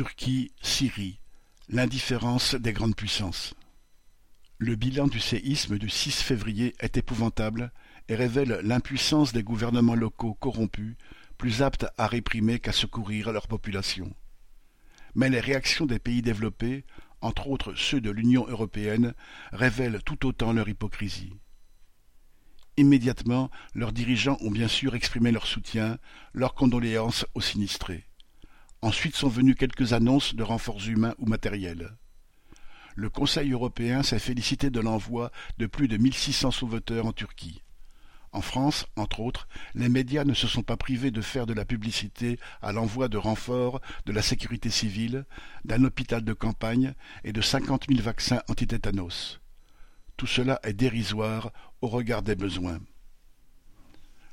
Turquie, Syrie, l'indifférence des grandes puissances. Le bilan du séisme du 6 février est épouvantable et révèle l'impuissance des gouvernements locaux corrompus, plus aptes à réprimer qu'à secourir leur population. Mais les réactions des pays développés, entre autres ceux de l'Union européenne, révèlent tout autant leur hypocrisie. Immédiatement, leurs dirigeants ont bien sûr exprimé leur soutien, leurs condoléances aux sinistrés. Ensuite sont venues quelques annonces de renforts humains ou matériels. Le Conseil européen s'est félicité de l'envoi de plus de 1600 sauveteurs en Turquie. En France, entre autres, les médias ne se sont pas privés de faire de la publicité à l'envoi de renforts de la sécurité civile, d'un hôpital de campagne et de cinquante mille vaccins antitétanos. Tout cela est dérisoire au regard des besoins.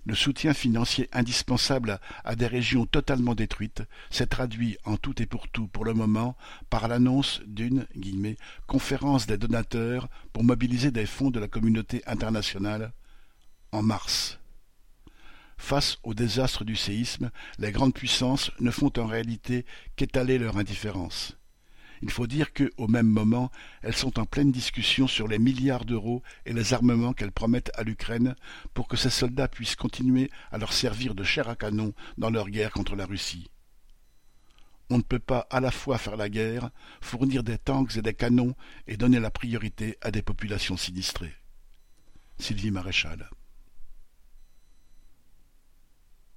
Le soutien financier indispensable à des régions totalement détruites s'est traduit en tout et pour tout pour le moment par l'annonce d'une « conférence des donateurs pour mobiliser des fonds de la communauté internationale » en mars. Face au désastre du séisme, les grandes puissances ne font en réalité qu'étaler leur indifférence. Il faut dire que, au même moment, elles sont en pleine discussion sur les milliards d'euros et les armements qu'elles promettent à l'Ukraine pour que ces soldats puissent continuer à leur servir de chair à canon dans leur guerre contre la Russie. On ne peut pas à la fois faire la guerre, fournir des tanks et des canons et donner la priorité à des populations sinistrées. Sylvie Maréchal